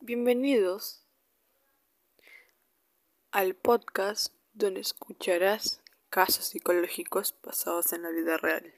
Bienvenidos al podcast donde escucharás casos psicológicos basados en la vida real.